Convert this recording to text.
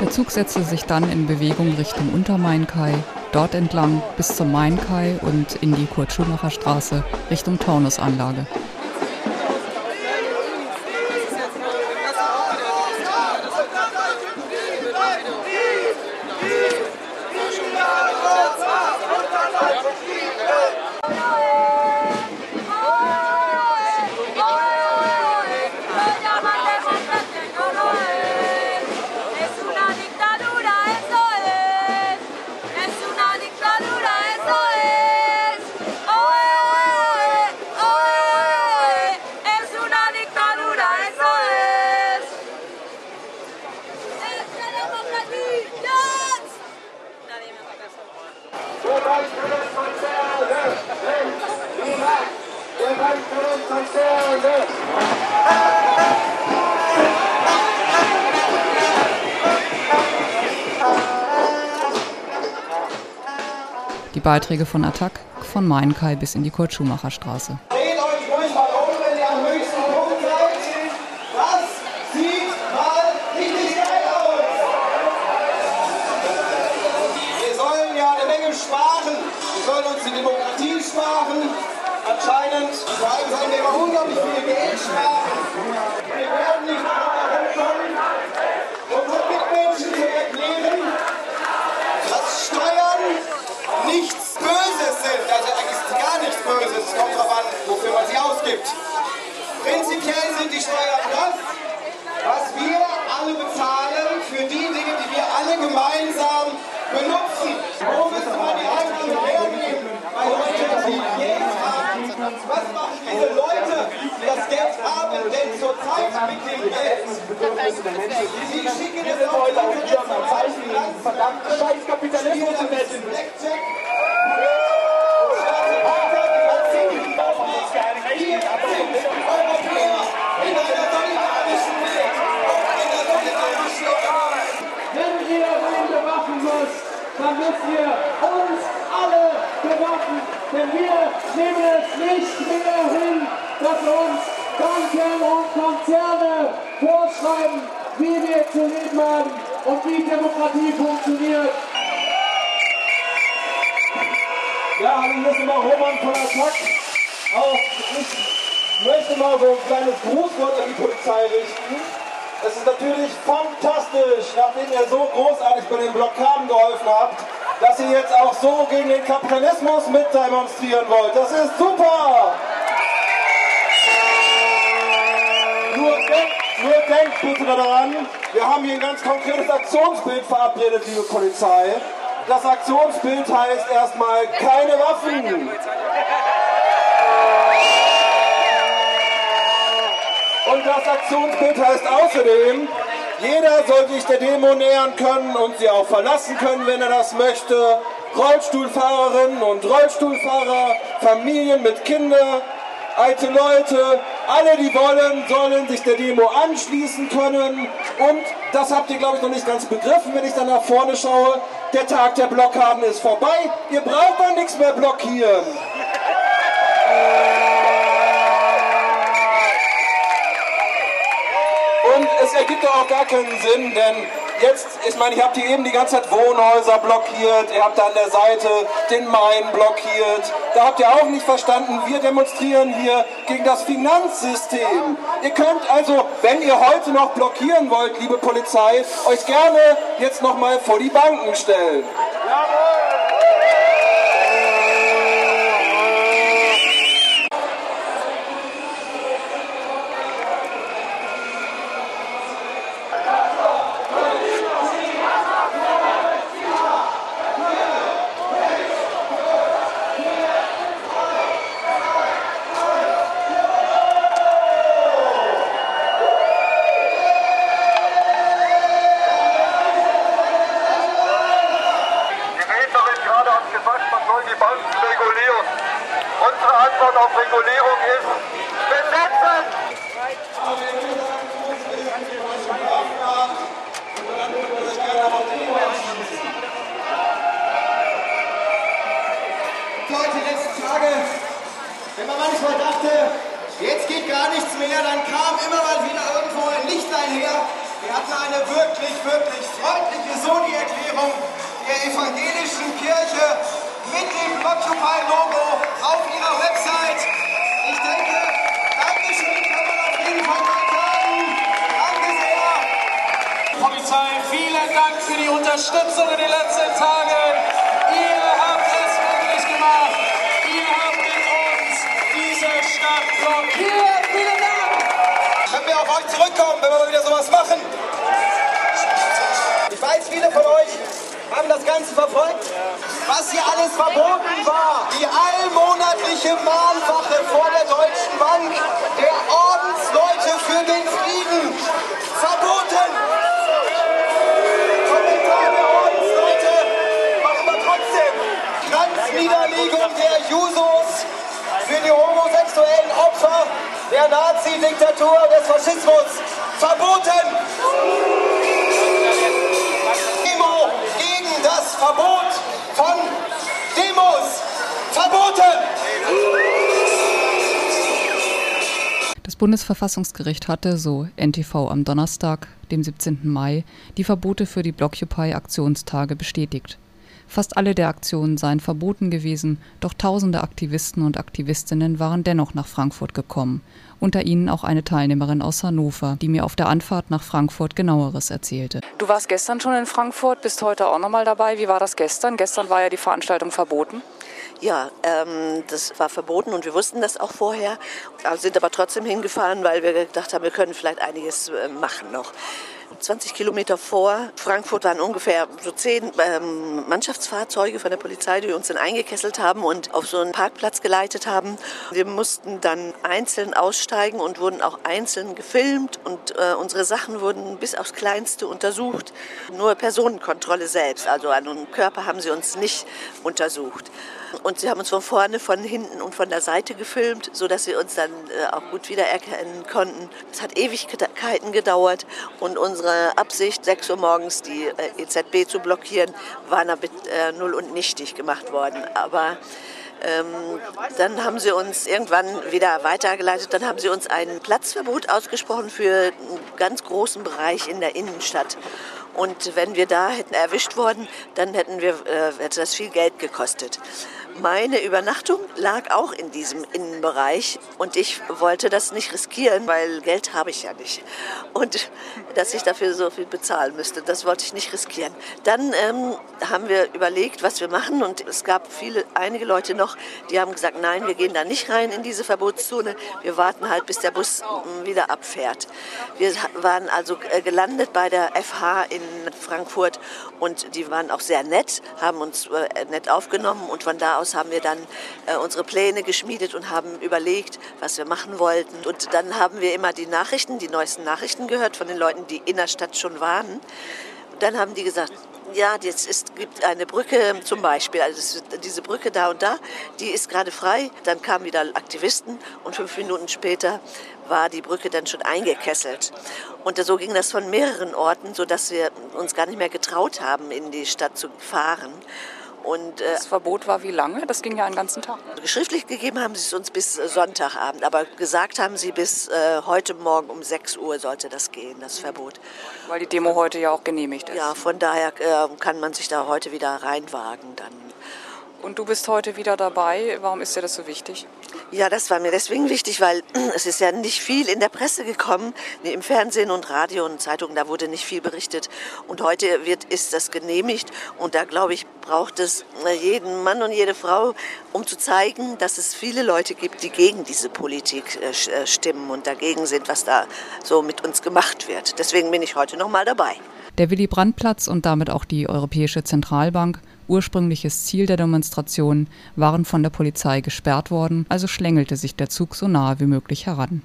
Der Zug setzte sich dann in Bewegung Richtung Untermainkai, dort entlang bis zum Mainkai und in die Kurt-Schumacher-Straße Richtung Taunusanlage. Die Beiträge von Attac von Mainkai bis in die Kurt-Schumacher-Straße. Dreht euch ruhig mal um, wenn ihr am höchsten Punkt seid. Das sieht mal richtig geil aus. Wir sollen ja eine Menge sparen. Wir sollen uns die Demokratie sparen. Anscheinend, vor allem sollen wir immer unglaublich viel Geld sparen. Wir werden nicht darüber rumkommen, unseren Mitmenschen zu erklären, dass Steuern nichts Böses sind. Also eigentlich gar nichts Böses. Es kommt darauf an, wofür man sie ausgibt. Prinzipiell sind die Steuern das, was wir alle bezahlen für die Dinge, die wir alle gemeinsam benutzen. Wo müsste man die Einnahmen hernehmen? Bei Leuten, die Geld haben. Was machen diese Leute, die das Geld haben, denn zurzeit mit dem Geld? Sie schicken es auf die Finanzplatz, verdammten scheiß Kapitalismus zu messen. Blackjack, Wenn ihr wen bewaffen müsst, dann müsst ihr uns alle bewaffen. Denn wir nehmen es nicht mehr hin, dass uns Banken und Konzerne vorschreiben, wie wir zu leben haben und wie Demokratie funktioniert. Ja, hallo, hier ist immer Roman von Attac. Auch ich möchte mal so ein kleines Grußwort an die Polizei richten. Es ist natürlich fantastisch, nachdem ihr so großartig bei den Blockaden geholfen habt, dass ihr jetzt auch so gegen den Kapitalismus mit demonstrieren wollt. Das ist super! Nur denkt, nur denkt bitte daran, wir haben hier ein ganz konkretes Aktionsbild verabredet, liebe Polizei. Das Aktionsbild heißt erstmal keine Waffen. Und das Aktionsbild heißt außerdem, jeder soll sich der Demo nähern können und sie auch verlassen können, wenn er das möchte. Rollstuhlfahrerinnen und Rollstuhlfahrer, Familien mit Kindern, alte Leute, alle, die wollen, sollen sich der Demo anschließen können. Und das habt ihr, glaube ich, noch nicht ganz begriffen, wenn ich dann nach vorne schaue. Der Tag der Blockaden ist vorbei. Ihr braucht dann nichts mehr blockieren. Es ergibt doch auch gar keinen Sinn, denn jetzt, ich meine, ich habe hier eben die ganze Zeit Wohnhäuser blockiert, ihr habt da an der Seite den Main blockiert. Da habt ihr auch nicht verstanden, wir demonstrieren hier gegen das Finanzsystem. Ihr könnt also, wenn ihr heute noch blockieren wollt, liebe Polizei, euch gerne jetzt nochmal vor die Banken stellen. Eine wirklich, wirklich freundliche wir so die Erklärung der evangelischen Kirche mit dem Occupy-Logo auf ihrer Website. Ich denke, Dankeschön kann man auf jeden Fall mal sagen. Danke sehr. Polizei, vielen Dank für die Unterstützung in den letzten Tagen. Ihr habt es möglich gemacht. Ihr habt mit uns diese Stadt blockiert. Vielen Dank. Können wir auf euch zurückkommen, wenn wir mal wieder sowas machen? Viele von euch haben das Ganze verfolgt. Was hier alles verboten war, die allmonatliche Mahnwache vor der Deutschen Bank der Ordensleute für den Frieden. Verboten! Kommentar der Ordensleute machen wir trotzdem. Kranzniederlegung der Jusos für die homosexuellen Opfer der Nazi-Diktatur des Faschismus. Verboten! Verbot von Demos. Verboten! Das Bundesverfassungsgericht hatte, so NTV am Donnerstag, dem 17. Mai, die Verbote für die Blockupy-Aktionstage bestätigt. Fast alle der Aktionen seien verboten gewesen, doch tausende Aktivisten und Aktivistinnen waren dennoch nach Frankfurt gekommen, unter ihnen auch eine Teilnehmerin aus Hannover, die mir auf der Anfahrt nach Frankfurt genaueres erzählte. Du warst gestern schon in Frankfurt, bist heute auch nochmal dabei. Wie war das gestern? Gestern war ja die Veranstaltung verboten. Ja, ähm, das war verboten und wir wussten das auch vorher, sind aber trotzdem hingefahren, weil wir gedacht haben, wir können vielleicht einiges äh, machen noch. 20 Kilometer vor Frankfurt waren ungefähr so zehn ähm, Mannschaftsfahrzeuge von der Polizei, die uns dann eingekesselt haben und auf so einen Parkplatz geleitet haben. Wir mussten dann einzeln aussteigen und wurden auch einzeln gefilmt und äh, unsere Sachen wurden bis aufs Kleinste untersucht. Nur Personenkontrolle selbst, also an einem Körper haben sie uns nicht untersucht. Und sie haben uns von vorne, von hinten und von der Seite gefilmt, sodass sie uns dann äh, auch gut wiedererkennen konnten. Es hat Ewigkeiten gedauert und unsere Absicht, 6 Uhr morgens die äh, EZB zu blockieren, war damit äh, null und nichtig gemacht worden. Aber ähm, dann haben sie uns irgendwann wieder weitergeleitet. Dann haben sie uns ein Platzverbot ausgesprochen für einen ganz großen Bereich in der Innenstadt. Und wenn wir da hätten erwischt worden, dann hätten wir, äh, hätte das viel Geld gekostet. Meine Übernachtung lag auch in diesem Innenbereich und ich wollte das nicht riskieren, weil Geld habe ich ja nicht. Und dass ich dafür so viel bezahlen müsste, das wollte ich nicht riskieren. Dann ähm, haben wir überlegt, was wir machen und es gab viele, einige Leute noch, die haben gesagt, nein, wir gehen da nicht rein in diese Verbotszone. Wir warten halt, bis der Bus mm, wieder abfährt. Wir waren also äh, gelandet bei der FH in Frankfurt und die waren auch sehr nett, haben uns äh, nett aufgenommen und von da aus haben wir dann äh, unsere Pläne geschmiedet und haben überlegt, was wir machen wollten. Und dann haben wir immer die Nachrichten, die neuesten Nachrichten gehört von den Leuten, die in der Stadt schon waren. Und dann haben die gesagt, ja, jetzt ist, gibt eine Brücke zum Beispiel, also diese Brücke da und da, die ist gerade frei. Dann kamen wieder Aktivisten und fünf Minuten später war die Brücke dann schon eingekesselt. Und so ging das von mehreren Orten, sodass wir uns gar nicht mehr getraut haben, in die Stadt zu fahren. Und, äh, das Verbot war wie lange? Das ging ja einen ganzen Tag. Schriftlich gegeben haben sie es uns bis äh, Sonntagabend, aber gesagt haben sie bis äh, heute Morgen um 6 Uhr sollte das gehen, das Verbot. Weil die Demo heute ja auch genehmigt ist. Ja, von daher äh, kann man sich da heute wieder reinwagen dann. Und du bist heute wieder dabei. Warum ist dir das so wichtig? Ja, das war mir deswegen wichtig, weil es ist ja nicht viel in der Presse gekommen, im Fernsehen und Radio und Zeitungen, da wurde nicht viel berichtet. Und heute wird, ist das genehmigt und da, glaube ich, braucht es äh, jeden Mann und jede Frau, um zu zeigen, dass es viele Leute gibt, die gegen diese Politik äh, äh, stimmen und dagegen sind, was da so mit uns gemacht wird. Deswegen bin ich heute noch mal dabei. Der Willy-Brandt-Platz und damit auch die Europäische Zentralbank ursprüngliches Ziel der Demonstration, waren von der Polizei gesperrt worden, also schlängelte sich der Zug so nahe wie möglich heran